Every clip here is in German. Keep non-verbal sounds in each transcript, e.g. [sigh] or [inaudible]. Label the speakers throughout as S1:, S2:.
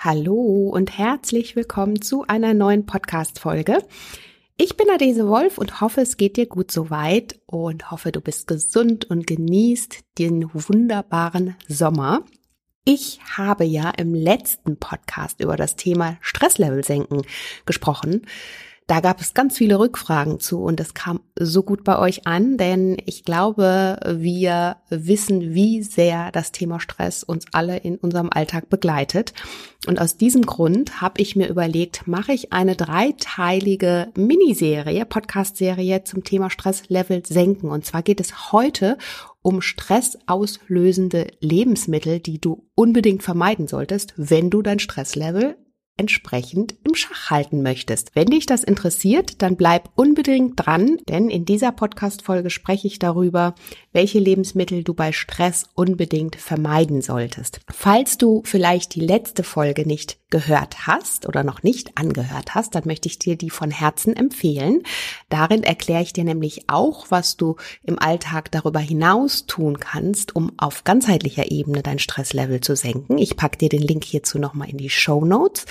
S1: Hallo und herzlich willkommen zu einer neuen Podcast-Folge. Ich bin Adese Wolf und hoffe, es geht dir gut soweit und hoffe, du bist gesund und genießt den wunderbaren Sommer. Ich habe ja im letzten Podcast über das Thema Stresslevel senken gesprochen. Da gab es ganz viele Rückfragen zu und es kam so gut bei euch an, denn ich glaube, wir wissen, wie sehr das Thema Stress uns alle in unserem Alltag begleitet. Und aus diesem Grund habe ich mir überlegt, mache ich eine dreiteilige Miniserie, Podcast-Serie zum Thema Stresslevel senken. Und zwar geht es heute um stressauslösende Lebensmittel, die du unbedingt vermeiden solltest, wenn du dein Stresslevel entsprechend im Schach halten möchtest. Wenn dich das interessiert, dann bleib unbedingt dran, denn in dieser Podcast-Folge spreche ich darüber, welche Lebensmittel du bei Stress unbedingt vermeiden solltest. Falls du vielleicht die letzte Folge nicht gehört hast oder noch nicht angehört hast, dann möchte ich dir die von Herzen empfehlen. Darin erkläre ich dir nämlich auch, was du im Alltag darüber hinaus tun kannst, um auf ganzheitlicher Ebene dein Stresslevel zu senken. Ich packe dir den Link hierzu nochmal in die Show Notes.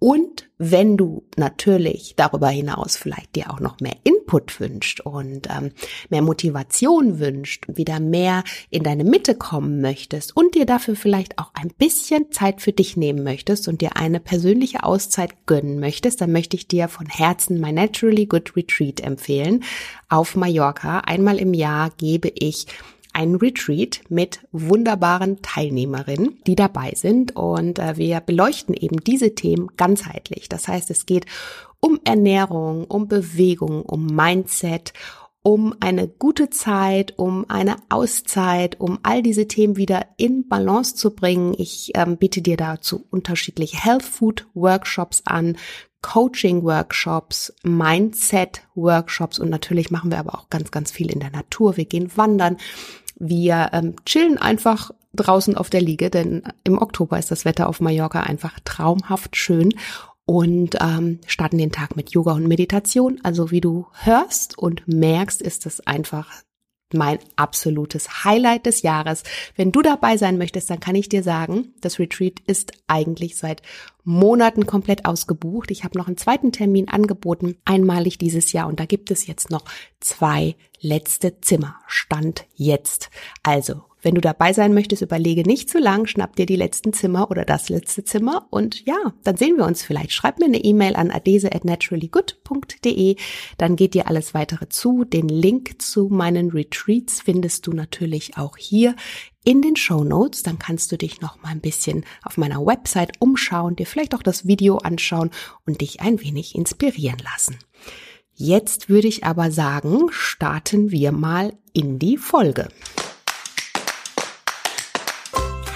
S1: Und wenn du natürlich darüber hinaus vielleicht dir auch noch mehr Input wünscht und ähm, mehr Motivation wünscht, wieder mehr in deine Mitte kommen möchtest und dir dafür vielleicht auch ein bisschen Zeit für dich nehmen möchtest und dir eine persönliche Auszeit gönnen möchtest, dann möchte ich dir von Herzen My Naturally Good Retreat empfehlen. Auf Mallorca einmal im Jahr gebe ich ein Retreat mit wunderbaren Teilnehmerinnen, die dabei sind. Und äh, wir beleuchten eben diese Themen ganzheitlich. Das heißt, es geht um Ernährung, um Bewegung, um Mindset, um eine gute Zeit, um eine Auszeit, um all diese Themen wieder in Balance zu bringen. Ich ähm, biete dir dazu unterschiedliche Health Food Workshops an, Coaching-Workshops, Mindset-Workshops und natürlich machen wir aber auch ganz, ganz viel in der Natur. Wir gehen wandern, wir ähm, chillen einfach draußen auf der Liege, denn im Oktober ist das Wetter auf Mallorca einfach traumhaft schön und ähm, starten den Tag mit Yoga und Meditation. Also wie du hörst und merkst, ist es einfach mein absolutes Highlight des Jahres. Wenn du dabei sein möchtest, dann kann ich dir sagen, das Retreat ist eigentlich seit Monaten komplett ausgebucht. Ich habe noch einen zweiten Termin angeboten, einmalig dieses Jahr und da gibt es jetzt noch zwei letzte Zimmer. Stand jetzt. Also wenn du dabei sein möchtest, überlege nicht zu lang, schnapp dir die letzten Zimmer oder das letzte Zimmer und ja, dann sehen wir uns vielleicht. Schreib mir eine E-Mail an adese@naturallygood.de, dann geht dir alles weitere zu. Den Link zu meinen Retreats findest du natürlich auch hier in den Show Notes. Dann kannst du dich noch mal ein bisschen auf meiner Website umschauen, dir vielleicht auch das Video anschauen und dich ein wenig inspirieren lassen. Jetzt würde ich aber sagen, starten wir mal in die Folge.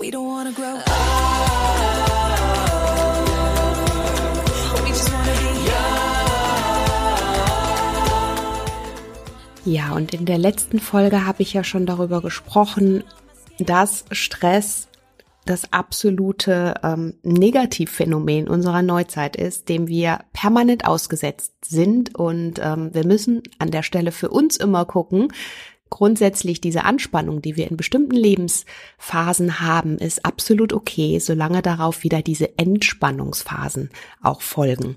S1: We don't wanna grow up. Ja, und in der letzten Folge habe ich ja schon darüber gesprochen, dass Stress das absolute ähm, Negativphänomen unserer Neuzeit ist, dem wir permanent ausgesetzt sind. Und ähm, wir müssen an der Stelle für uns immer gucken, grundsätzlich diese Anspannung, die wir in bestimmten Lebensphasen haben, ist absolut okay, solange darauf wieder diese Entspannungsphasen auch folgen.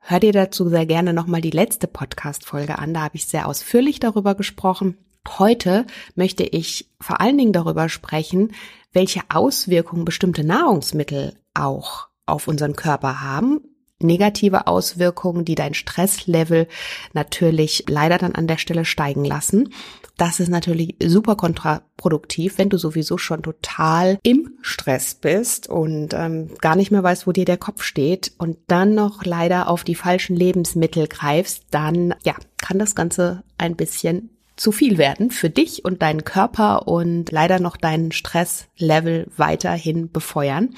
S1: Hör dir dazu sehr gerne nochmal die letzte Podcast-Folge an, da habe ich sehr ausführlich darüber gesprochen. Heute möchte ich vor allen Dingen darüber sprechen, welche Auswirkungen bestimmte Nahrungsmittel auch auf unseren Körper haben, negative Auswirkungen, die dein Stresslevel natürlich leider dann an der Stelle steigen lassen. Das ist natürlich super kontraproduktiv, wenn du sowieso schon total im Stress bist und ähm, gar nicht mehr weißt, wo dir der Kopf steht und dann noch leider auf die falschen Lebensmittel greifst, dann ja, kann das Ganze ein bisschen zu viel werden für dich und deinen Körper und leider noch deinen Stresslevel weiterhin befeuern.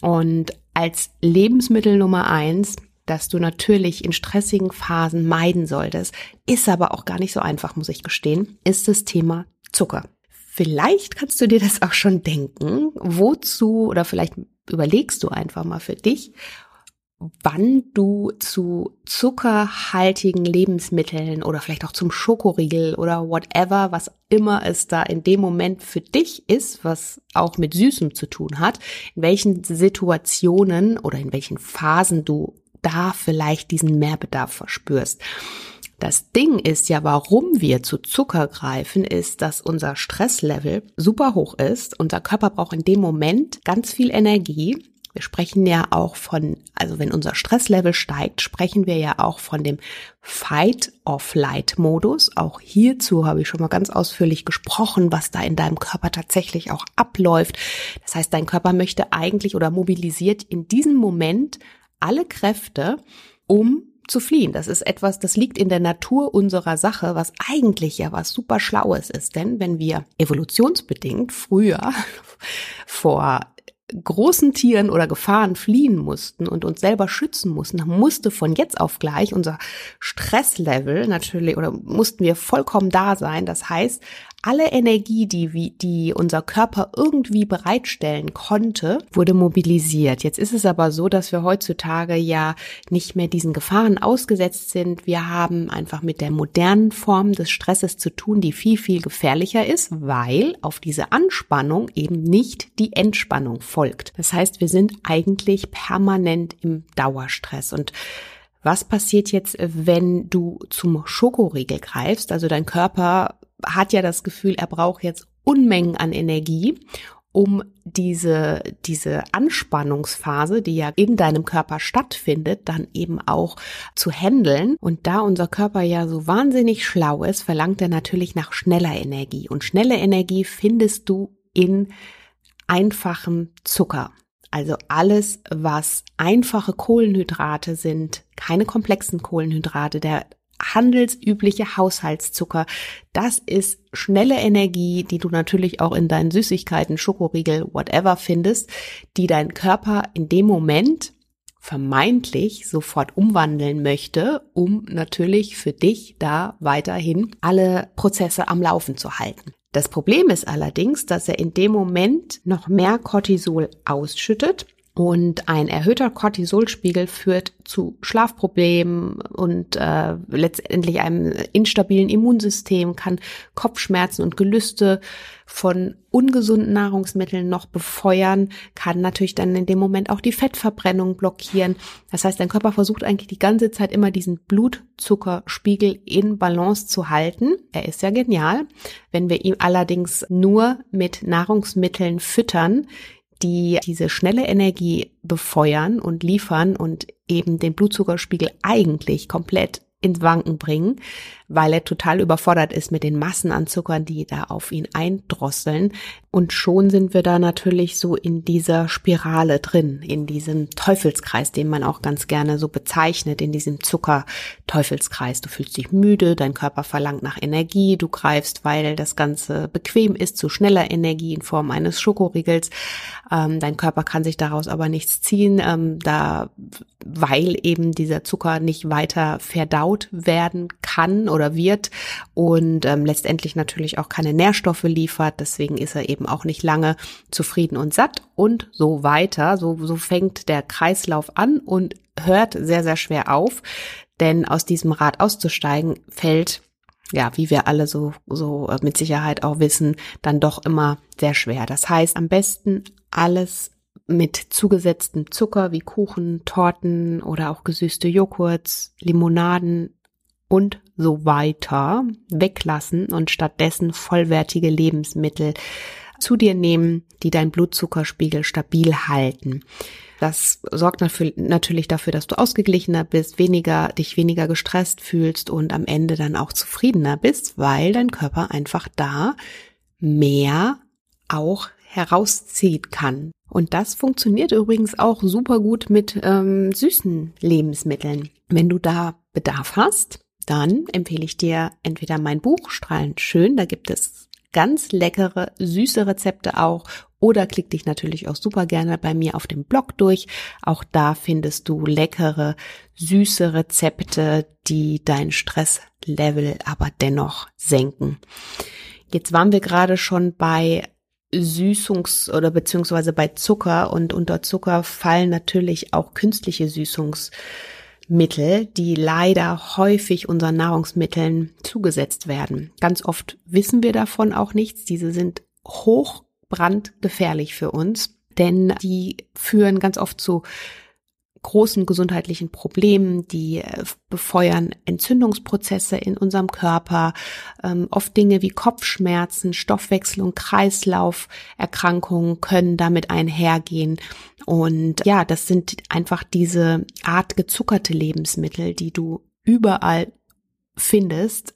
S1: Und als Lebensmittel Nummer eins, das du natürlich in stressigen Phasen meiden solltest, ist aber auch gar nicht so einfach, muss ich gestehen, ist das Thema Zucker. Vielleicht kannst du dir das auch schon denken, wozu oder vielleicht überlegst du einfach mal für dich, wann du zu zuckerhaltigen Lebensmitteln oder vielleicht auch zum Schokoriegel oder whatever, was immer es da in dem Moment für dich ist, was auch mit Süßem zu tun hat, in welchen Situationen oder in welchen Phasen du da vielleicht diesen Mehrbedarf verspürst. Das Ding ist ja, warum wir zu Zucker greifen, ist, dass unser Stresslevel super hoch ist. Unser Körper braucht in dem Moment ganz viel Energie wir sprechen ja auch von, also wenn unser Stresslevel steigt, sprechen wir ja auch von dem Fight-of-Light-Modus. Auch hierzu habe ich schon mal ganz ausführlich gesprochen, was da in deinem Körper tatsächlich auch abläuft. Das heißt, dein Körper möchte eigentlich oder mobilisiert in diesem Moment alle Kräfte, um zu fliehen. Das ist etwas, das liegt in der Natur unserer Sache, was eigentlich ja was super Schlaues ist. Denn wenn wir evolutionsbedingt früher [laughs] vor großen Tieren oder Gefahren fliehen mussten und uns selber schützen mussten, musste von jetzt auf gleich unser Stresslevel natürlich oder mussten wir vollkommen da sein. Das heißt, alle Energie, die, die unser Körper irgendwie bereitstellen konnte, wurde mobilisiert. Jetzt ist es aber so, dass wir heutzutage ja nicht mehr diesen Gefahren ausgesetzt sind. Wir haben einfach mit der modernen Form des Stresses zu tun, die viel, viel gefährlicher ist, weil auf diese Anspannung eben nicht die Entspannung folgt. Das heißt, wir sind eigentlich permanent im Dauerstress und was passiert jetzt, wenn du zum Schokoriegel greifst? Also dein Körper hat ja das Gefühl, er braucht jetzt Unmengen an Energie, um diese, diese Anspannungsphase, die ja in deinem Körper stattfindet, dann eben auch zu handeln. Und da unser Körper ja so wahnsinnig schlau ist, verlangt er natürlich nach schneller Energie. Und schnelle Energie findest du in einfachem Zucker. Also alles, was einfache Kohlenhydrate sind, keine komplexen Kohlenhydrate, der handelsübliche Haushaltszucker. Das ist schnelle Energie, die du natürlich auch in deinen Süßigkeiten, Schokoriegel, whatever findest, die dein Körper in dem Moment vermeintlich sofort umwandeln möchte, um natürlich für dich da weiterhin alle Prozesse am Laufen zu halten. Das Problem ist allerdings, dass er in dem Moment noch mehr Cortisol ausschüttet und ein erhöhter Cortisolspiegel führt zu Schlafproblemen und äh, letztendlich einem instabilen Immunsystem, kann Kopfschmerzen und Gelüste von ungesunden Nahrungsmitteln noch befeuern, kann natürlich dann in dem Moment auch die Fettverbrennung blockieren. Das heißt, dein Körper versucht eigentlich die ganze Zeit immer diesen Blutzuckerspiegel in Balance zu halten. Er ist ja genial. Wenn wir ihn allerdings nur mit Nahrungsmitteln füttern, die diese schnelle Energie befeuern und liefern und eben den Blutzuckerspiegel eigentlich komplett ins Wanken bringen, weil er total überfordert ist mit den Massen an Zuckern, die da auf ihn eindrosseln. Und schon sind wir da natürlich so in dieser Spirale drin, in diesem Teufelskreis, den man auch ganz gerne so bezeichnet, in diesem Zucker-Teufelskreis. Du fühlst dich müde, dein Körper verlangt nach Energie, du greifst, weil das Ganze bequem ist, zu schneller Energie in Form eines Schokoriegels. Ähm, dein Körper kann sich daraus aber nichts ziehen, ähm, da, weil eben dieser Zucker nicht weiter verdaut werden kann oder wird und ähm, letztendlich natürlich auch keine Nährstoffe liefert. Deswegen ist er eben auch nicht lange zufrieden und satt und so weiter. So, so fängt der Kreislauf an und hört sehr, sehr schwer auf. Denn aus diesem Rad auszusteigen fällt ja, wie wir alle so, so äh, mit Sicherheit auch wissen, dann doch immer sehr schwer. Das heißt, am besten alles mit zugesetztem Zucker wie Kuchen, Torten oder auch gesüßte Joghurts, Limonaden, und so weiter weglassen und stattdessen vollwertige Lebensmittel zu dir nehmen, die deinen Blutzuckerspiegel stabil halten. Das sorgt natürlich dafür, dass du ausgeglichener bist, weniger, dich weniger gestresst fühlst und am Ende dann auch zufriedener bist, weil dein Körper einfach da mehr auch herausziehen kann. Und das funktioniert übrigens auch super gut mit ähm, süßen Lebensmitteln. Wenn du da Bedarf hast, dann empfehle ich dir entweder mein Buch Strahlend schön, da gibt es ganz leckere, süße Rezepte auch oder klick dich natürlich auch super gerne bei mir auf dem Blog durch. Auch da findest du leckere, süße Rezepte, die dein Stresslevel aber dennoch senken. Jetzt waren wir gerade schon bei Süßungs- oder beziehungsweise bei Zucker und unter Zucker fallen natürlich auch künstliche Süßungsmittel, die leider häufig unseren Nahrungsmitteln zugesetzt werden. Ganz oft wissen wir davon auch nichts. Diese sind hoch brandgefährlich für uns, denn die führen ganz oft zu großen gesundheitlichen Problemen, die äh, befeuern Entzündungsprozesse in unserem Körper, ähm, oft Dinge wie Kopfschmerzen, Stoffwechsel- und Kreislauferkrankungen können damit einhergehen. Und ja, das sind einfach diese Art gezuckerte Lebensmittel, die du überall findest,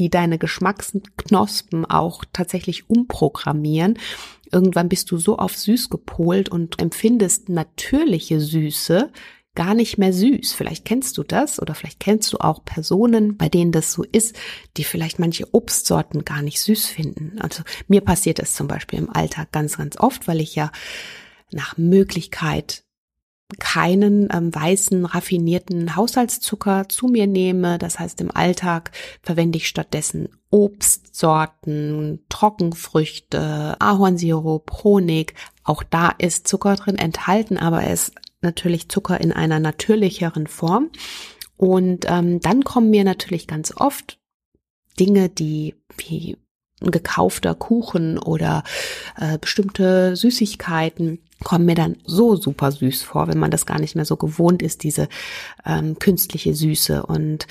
S1: die deine Geschmacksknospen auch tatsächlich umprogrammieren. Irgendwann bist du so auf süß gepolt und empfindest natürliche Süße gar nicht mehr süß. Vielleicht kennst du das oder vielleicht kennst du auch Personen, bei denen das so ist, die vielleicht manche Obstsorten gar nicht süß finden. Also mir passiert das zum Beispiel im Alltag ganz, ganz oft, weil ich ja nach Möglichkeit keinen ähm, weißen, raffinierten Haushaltszucker zu mir nehme. Das heißt, im Alltag verwende ich stattdessen Obstsorten, Trockenfrüchte, Ahornsirup, Honig. Auch da ist Zucker drin enthalten, aber es ist natürlich Zucker in einer natürlicheren Form. Und ähm, dann kommen mir natürlich ganz oft Dinge, die wie gekaufter Kuchen oder äh, bestimmte Süßigkeiten kommen mir dann so super süß vor, wenn man das gar nicht mehr so gewohnt ist, diese ähm, künstliche Süße. Und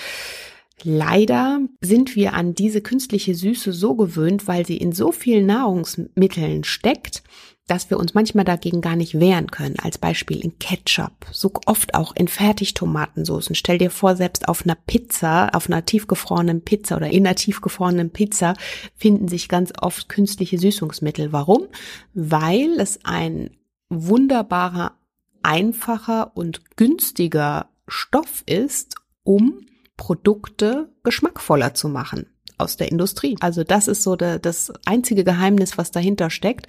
S1: leider sind wir an diese künstliche Süße so gewöhnt, weil sie in so vielen Nahrungsmitteln steckt, dass wir uns manchmal dagegen gar nicht wehren können. Als Beispiel in Ketchup, so oft auch in Fertigtomatensoßen. Stell dir vor, selbst auf einer Pizza, auf einer tiefgefrorenen Pizza oder in einer tiefgefrorenen Pizza finden sich ganz oft künstliche Süßungsmittel. Warum? Weil es ein wunderbarer, einfacher und günstiger Stoff ist, um Produkte geschmackvoller zu machen aus der Industrie. Also das ist so der, das einzige Geheimnis, was dahinter steckt.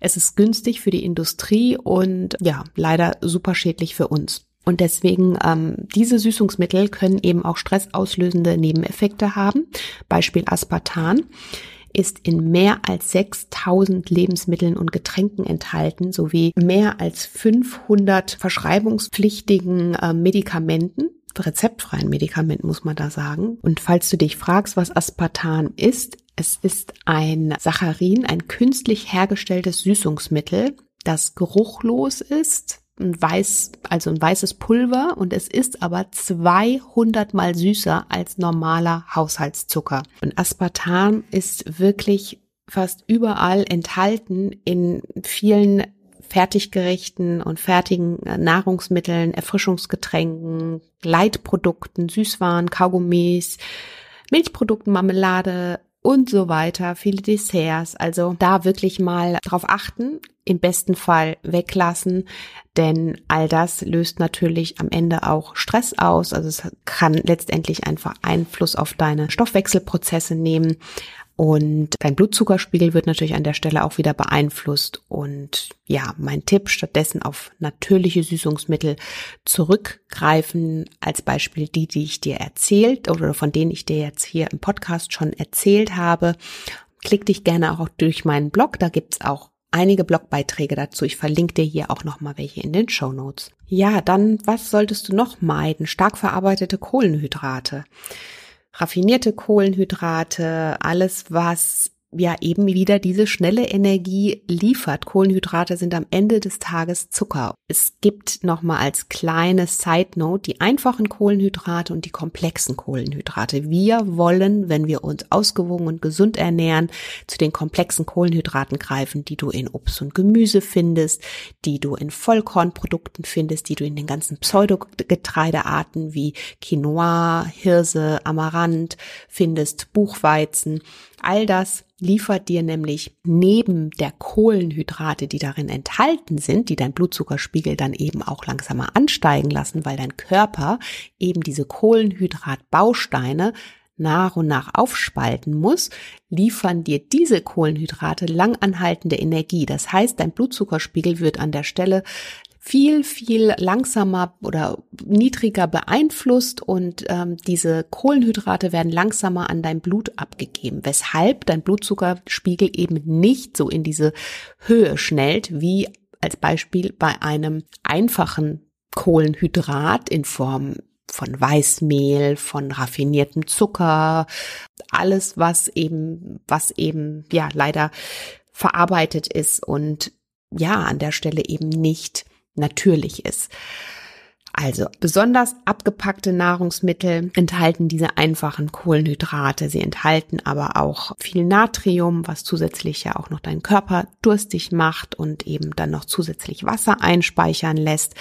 S1: Es ist günstig für die Industrie und ja, leider super schädlich für uns. Und deswegen, ähm, diese Süßungsmittel können eben auch stressauslösende Nebeneffekte haben. Beispiel Aspartan ist in mehr als 6000 Lebensmitteln und Getränken enthalten, sowie mehr als 500 verschreibungspflichtigen äh, Medikamenten rezeptfreien Medikamenten, muss man da sagen. Und falls du dich fragst, was Aspartan ist, es ist ein Saccharin, ein künstlich hergestelltes Süßungsmittel, das geruchlos ist, ein weiß, also ein weißes Pulver und es ist aber 200 mal süßer als normaler Haushaltszucker. Und Aspartam ist wirklich fast überall enthalten in vielen Fertiggerichten und fertigen äh, Nahrungsmitteln, Erfrischungsgetränken, Leitprodukten, Süßwaren, Kaugummis, Milchprodukten, Marmelade und so weiter, viele Desserts. Also da wirklich mal drauf achten im besten Fall weglassen, denn all das löst natürlich am Ende auch Stress aus. Also es kann letztendlich einfach Einfluss auf deine Stoffwechselprozesse nehmen. Und dein Blutzuckerspiegel wird natürlich an der Stelle auch wieder beeinflusst. Und ja, mein Tipp, stattdessen auf natürliche Süßungsmittel zurückgreifen, als Beispiel die, die ich dir erzählt oder von denen ich dir jetzt hier im Podcast schon erzählt habe. Klick dich gerne auch durch meinen Blog, da gibt's auch einige Blogbeiträge dazu. Ich verlinke dir hier auch nochmal welche in den Show Notes. Ja, dann, was solltest du noch meiden? Stark verarbeitete Kohlenhydrate. Raffinierte Kohlenhydrate, alles was ja eben wieder diese schnelle Energie liefert. Kohlenhydrate sind am Ende des Tages Zucker. Es gibt nochmal als kleine Side Note die einfachen Kohlenhydrate und die komplexen Kohlenhydrate. Wir wollen, wenn wir uns ausgewogen und gesund ernähren, zu den komplexen Kohlenhydraten greifen, die du in Obst und Gemüse findest, die du in Vollkornprodukten findest, die du in den ganzen Pseudogetreidearten wie Quinoa, Hirse, Amaranth findest, Buchweizen. All das liefert dir nämlich neben der Kohlenhydrate, die darin enthalten sind, die dein Blutzuckerspiegel dann eben auch langsamer ansteigen lassen, weil dein Körper eben diese Kohlenhydratbausteine nach und nach aufspalten muss, liefern dir diese Kohlenhydrate langanhaltende Energie. Das heißt, dein Blutzuckerspiegel wird an der Stelle viel, viel langsamer oder niedriger beeinflusst und ähm, diese Kohlenhydrate werden langsamer an dein Blut abgegeben, weshalb dein Blutzuckerspiegel eben nicht so in diese Höhe schnellt wie als Beispiel bei einem einfachen Kohlenhydrat in Form von Weißmehl, von raffiniertem Zucker, alles was eben, was eben, ja, leider verarbeitet ist und ja, an der Stelle eben nicht natürlich ist. Also besonders abgepackte Nahrungsmittel enthalten diese einfachen Kohlenhydrate. Sie enthalten aber auch viel Natrium, was zusätzlich ja auch noch deinen Körper durstig macht und eben dann noch zusätzlich Wasser einspeichern lässt.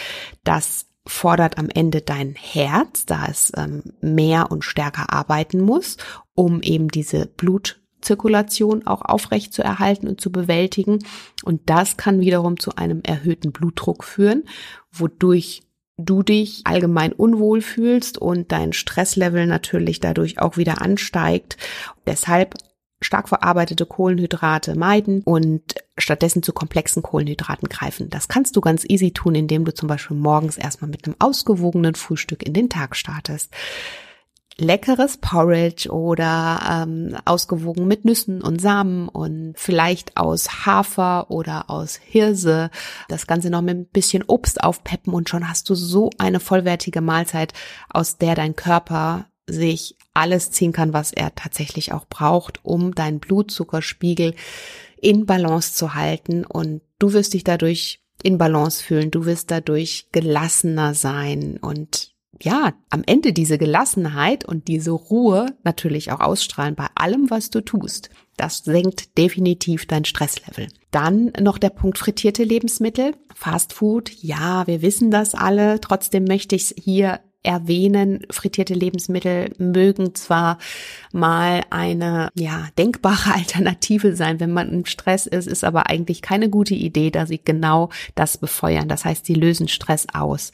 S1: Das fordert am Ende dein Herz, da es ähm, mehr und stärker arbeiten muss, um eben diese Blut Zirkulation auch aufrecht zu erhalten und zu bewältigen. Und das kann wiederum zu einem erhöhten Blutdruck führen, wodurch du dich allgemein unwohl fühlst und dein Stresslevel natürlich dadurch auch wieder ansteigt. Deshalb stark verarbeitete Kohlenhydrate meiden und stattdessen zu komplexen Kohlenhydraten greifen. Das kannst du ganz easy tun, indem du zum Beispiel morgens erstmal mit einem ausgewogenen Frühstück in den Tag startest leckeres Porridge oder ähm, ausgewogen mit Nüssen und Samen und vielleicht aus Hafer oder aus Hirse. Das Ganze noch mit ein bisschen Obst aufpeppen und schon hast du so eine vollwertige Mahlzeit, aus der dein Körper sich alles ziehen kann, was er tatsächlich auch braucht, um deinen Blutzuckerspiegel in Balance zu halten. Und du wirst dich dadurch in Balance fühlen, du wirst dadurch gelassener sein. Und ja, am Ende diese Gelassenheit und diese Ruhe natürlich auch ausstrahlen bei allem, was du tust. Das senkt definitiv dein Stresslevel. Dann noch der Punkt frittierte Lebensmittel, Fast Food. Ja, wir wissen das alle. Trotzdem möchte ich es hier erwähnen. Frittierte Lebensmittel mögen zwar mal eine, ja, denkbare [laughs] Alternative sein, wenn man im Stress ist, ist aber eigentlich keine gute Idee, da sie genau das befeuern. Das heißt, sie lösen Stress aus.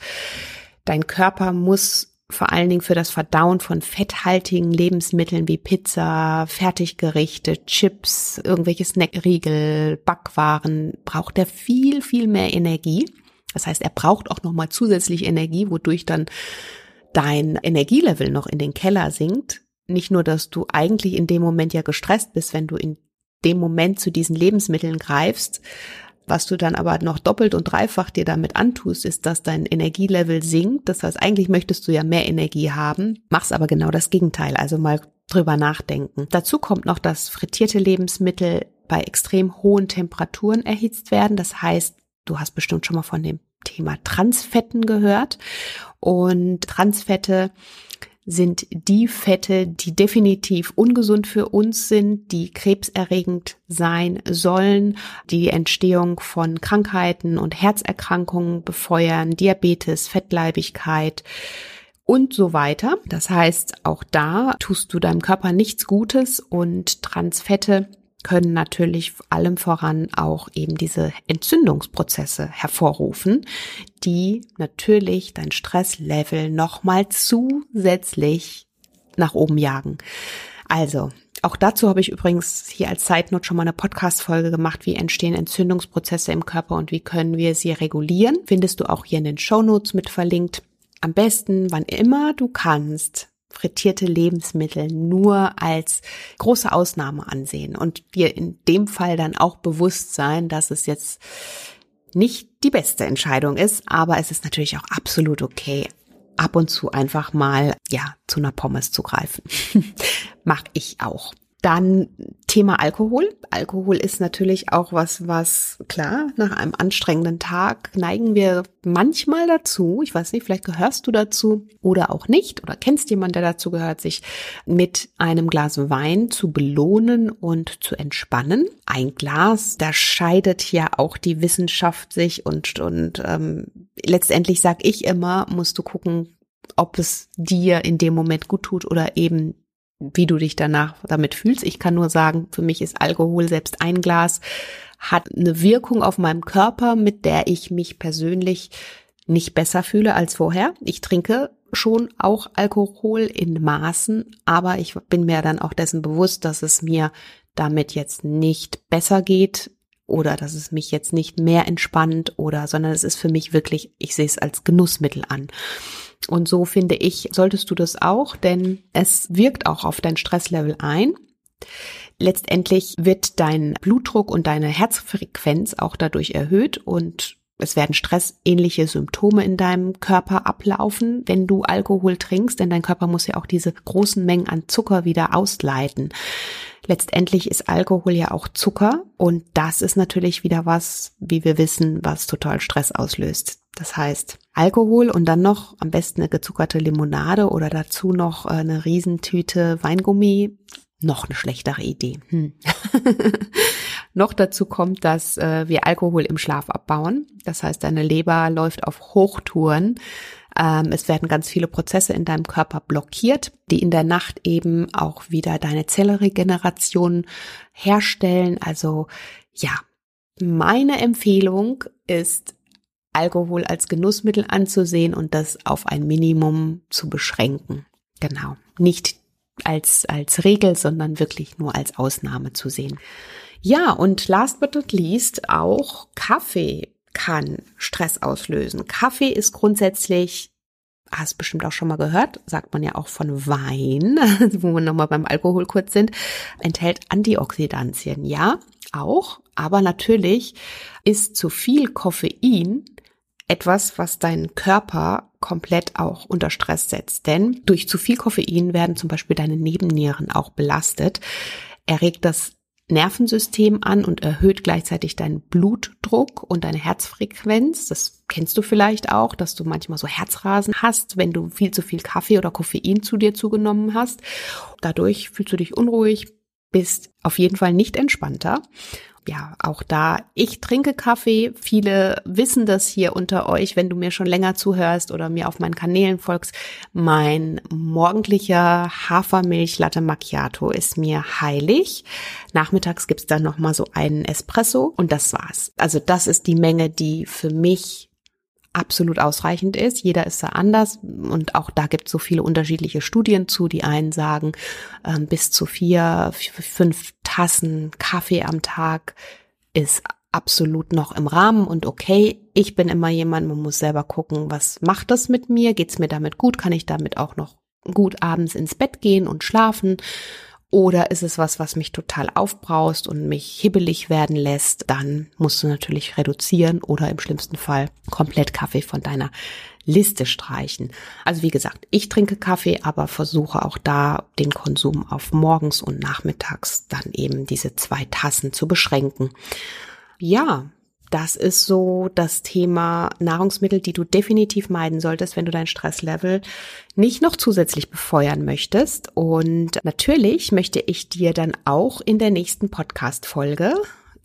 S1: Dein Körper muss vor allen Dingen für das Verdauen von fetthaltigen Lebensmitteln wie Pizza, Fertiggerichte, Chips, irgendwelche Snackriegel, Backwaren, braucht er viel, viel mehr Energie. Das heißt, er braucht auch nochmal zusätzlich Energie, wodurch dann dein Energielevel noch in den Keller sinkt. Nicht nur, dass du eigentlich in dem Moment ja gestresst bist, wenn du in dem Moment zu diesen Lebensmitteln greifst, was du dann aber noch doppelt und dreifach dir damit antust, ist, dass dein Energielevel sinkt. Das heißt, eigentlich möchtest du ja mehr Energie haben, machst aber genau das Gegenteil. Also mal drüber nachdenken. Dazu kommt noch, dass frittierte Lebensmittel bei extrem hohen Temperaturen erhitzt werden. Das heißt, du hast bestimmt schon mal von dem Thema Transfetten gehört. Und Transfette sind die Fette, die definitiv ungesund für uns sind, die krebserregend sein sollen, die Entstehung von Krankheiten und Herzerkrankungen befeuern, Diabetes, Fettleibigkeit und so weiter. Das heißt, auch da tust du deinem Körper nichts Gutes und Transfette können natürlich allem voran auch eben diese Entzündungsprozesse hervorrufen, die natürlich dein Stresslevel nochmal zusätzlich nach oben jagen. Also, auch dazu habe ich übrigens hier als Zeitnot schon mal eine Podcast-Folge gemacht, wie entstehen Entzündungsprozesse im Körper und wie können wir sie regulieren. Findest du auch hier in den Show Notes mit verlinkt. Am besten, wann immer du kannst, frittierte Lebensmittel nur als große Ausnahme ansehen und dir in dem Fall dann auch bewusst sein, dass es jetzt nicht die beste Entscheidung ist, aber es ist natürlich auch absolut okay, ab und zu einfach mal, ja, zu einer Pommes zu greifen. [laughs] Mach ich auch. Dann Thema Alkohol. Alkohol ist natürlich auch was, was klar, nach einem anstrengenden Tag neigen wir manchmal dazu, ich weiß nicht, vielleicht gehörst du dazu oder auch nicht oder kennst jemand, der dazu gehört, sich mit einem Glas Wein zu belohnen und zu entspannen. Ein Glas, da scheidet ja auch die Wissenschaft sich und, und ähm, letztendlich sag ich immer, musst du gucken, ob es dir in dem Moment gut tut oder eben wie du dich danach damit fühlst. Ich kann nur sagen, für mich ist Alkohol selbst ein Glas hat eine Wirkung auf meinem Körper, mit der ich mich persönlich nicht besser fühle als vorher. Ich trinke schon auch Alkohol in Maßen, aber ich bin mir dann auch dessen bewusst, dass es mir damit jetzt nicht besser geht oder dass es mich jetzt nicht mehr entspannt oder, sondern es ist für mich wirklich, ich sehe es als Genussmittel an. Und so finde ich, solltest du das auch, denn es wirkt auch auf dein Stresslevel ein. Letztendlich wird dein Blutdruck und deine Herzfrequenz auch dadurch erhöht und es werden stressähnliche Symptome in deinem Körper ablaufen, wenn du Alkohol trinkst, denn dein Körper muss ja auch diese großen Mengen an Zucker wieder ausleiten. Letztendlich ist Alkohol ja auch Zucker und das ist natürlich wieder was, wie wir wissen, was total Stress auslöst. Das heißt, Alkohol und dann noch am besten eine gezuckerte Limonade oder dazu noch äh, eine Riesentüte Weingummi. Noch eine schlechtere Idee. Hm. [laughs] noch dazu kommt, dass äh, wir Alkohol im Schlaf abbauen. Das heißt, deine Leber läuft auf Hochtouren. Ähm, es werden ganz viele Prozesse in deinem Körper blockiert, die in der Nacht eben auch wieder deine Zellregeneration herstellen. Also ja, meine Empfehlung ist, Alkohol als Genussmittel anzusehen und das auf ein Minimum zu beschränken. Genau. Nicht als, als Regel, sondern wirklich nur als Ausnahme zu sehen. Ja, und last but not least auch Kaffee kann Stress auslösen. Kaffee ist grundsätzlich, hast bestimmt auch schon mal gehört, sagt man ja auch von Wein, [laughs] wo wir nochmal beim Alkohol kurz sind, enthält Antioxidantien. Ja, auch. Aber natürlich ist zu viel Koffein etwas, was deinen Körper komplett auch unter Stress setzt. Denn durch zu viel Koffein werden zum Beispiel deine Nebennieren auch belastet. Erregt das Nervensystem an und erhöht gleichzeitig deinen Blutdruck und deine Herzfrequenz. Das kennst du vielleicht auch, dass du manchmal so Herzrasen hast, wenn du viel zu viel Kaffee oder Koffein zu dir zugenommen hast. Dadurch fühlst du dich unruhig, bist auf jeden Fall nicht entspannter ja, auch da, ich trinke Kaffee. Viele wissen das hier unter euch, wenn du mir schon länger zuhörst oder mir auf meinen Kanälen folgst. Mein morgendlicher Hafermilch Latte Macchiato ist mir heilig. Nachmittags gibt's dann nochmal so einen Espresso und das war's. Also das ist die Menge, die für mich absolut ausreichend ist. Jeder ist da anders und auch da gibt es so viele unterschiedliche Studien zu. Die einen sagen, äh, bis zu vier, fünf Tassen Kaffee am Tag ist absolut noch im Rahmen und okay. Ich bin immer jemand, man muss selber gucken, was macht das mit mir? Geht's mir damit gut? Kann ich damit auch noch gut abends ins Bett gehen und schlafen? Oder ist es was, was mich total aufbraust und mich hibbelig werden lässt? Dann musst du natürlich reduzieren oder im schlimmsten Fall komplett Kaffee von deiner Liste streichen. Also wie gesagt, ich trinke Kaffee, aber versuche auch da den Konsum auf morgens und nachmittags dann eben diese zwei Tassen zu beschränken. Ja, das ist so das Thema Nahrungsmittel, die du definitiv meiden solltest, wenn du dein Stresslevel nicht noch zusätzlich befeuern möchtest. Und natürlich möchte ich dir dann auch in der nächsten Podcast-Folge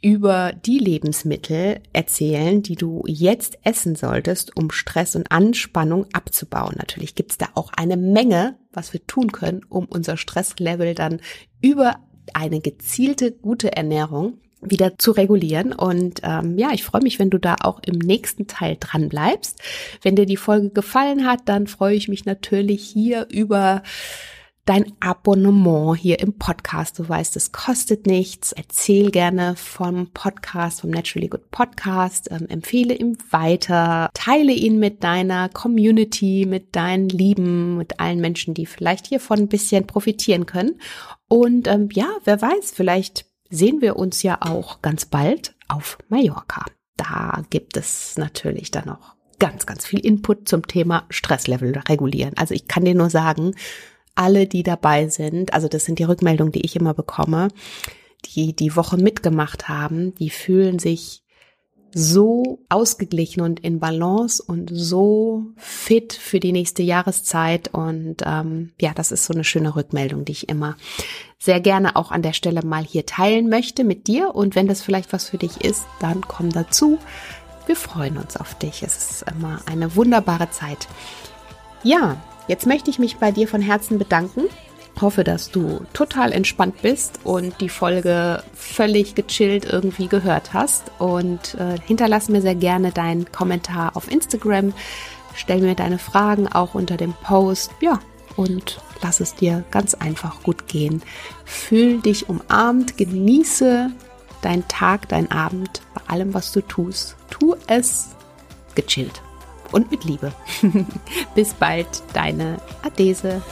S1: über die Lebensmittel erzählen, die du jetzt essen solltest, um Stress und Anspannung abzubauen. Natürlich gibt's da auch eine Menge, was wir tun können, um unser Stresslevel dann über eine gezielte gute Ernährung wieder zu regulieren. Und ähm, ja, ich freue mich, wenn du da auch im nächsten Teil dran bleibst. Wenn dir die Folge gefallen hat, dann freue ich mich natürlich hier über dein Abonnement hier im Podcast. Du weißt, es kostet nichts. Erzähl gerne vom Podcast, vom Naturally Good Podcast. Ähm, empfehle ihn weiter. Teile ihn mit deiner Community, mit deinen Lieben, mit allen Menschen, die vielleicht hiervon ein bisschen profitieren können. Und ähm, ja, wer weiß, vielleicht sehen wir uns ja auch ganz bald auf Mallorca. Da gibt es natürlich dann noch ganz, ganz viel Input zum Thema Stresslevel regulieren. Also ich kann dir nur sagen, alle, die dabei sind, also das sind die Rückmeldungen, die ich immer bekomme, die die Woche mitgemacht haben, die fühlen sich so ausgeglichen und in Balance und so fit für die nächste Jahreszeit. Und ähm, ja, das ist so eine schöne Rückmeldung, die ich immer sehr gerne auch an der Stelle mal hier teilen möchte mit dir. Und wenn das vielleicht was für dich ist, dann komm dazu. Wir freuen uns auf dich. Es ist immer eine wunderbare Zeit. Ja, jetzt möchte ich mich bei dir von Herzen bedanken Hoffe, dass du total entspannt bist und die Folge völlig gechillt irgendwie gehört hast. Und äh, hinterlass mir sehr gerne deinen Kommentar auf Instagram. Stell mir deine Fragen auch unter dem Post. Ja, und lass es dir ganz einfach gut gehen. Fühl dich umarmt, genieße deinen Tag, deinen Abend, bei allem, was du tust. Tu es gechillt und mit Liebe. [laughs] Bis bald, deine Adese.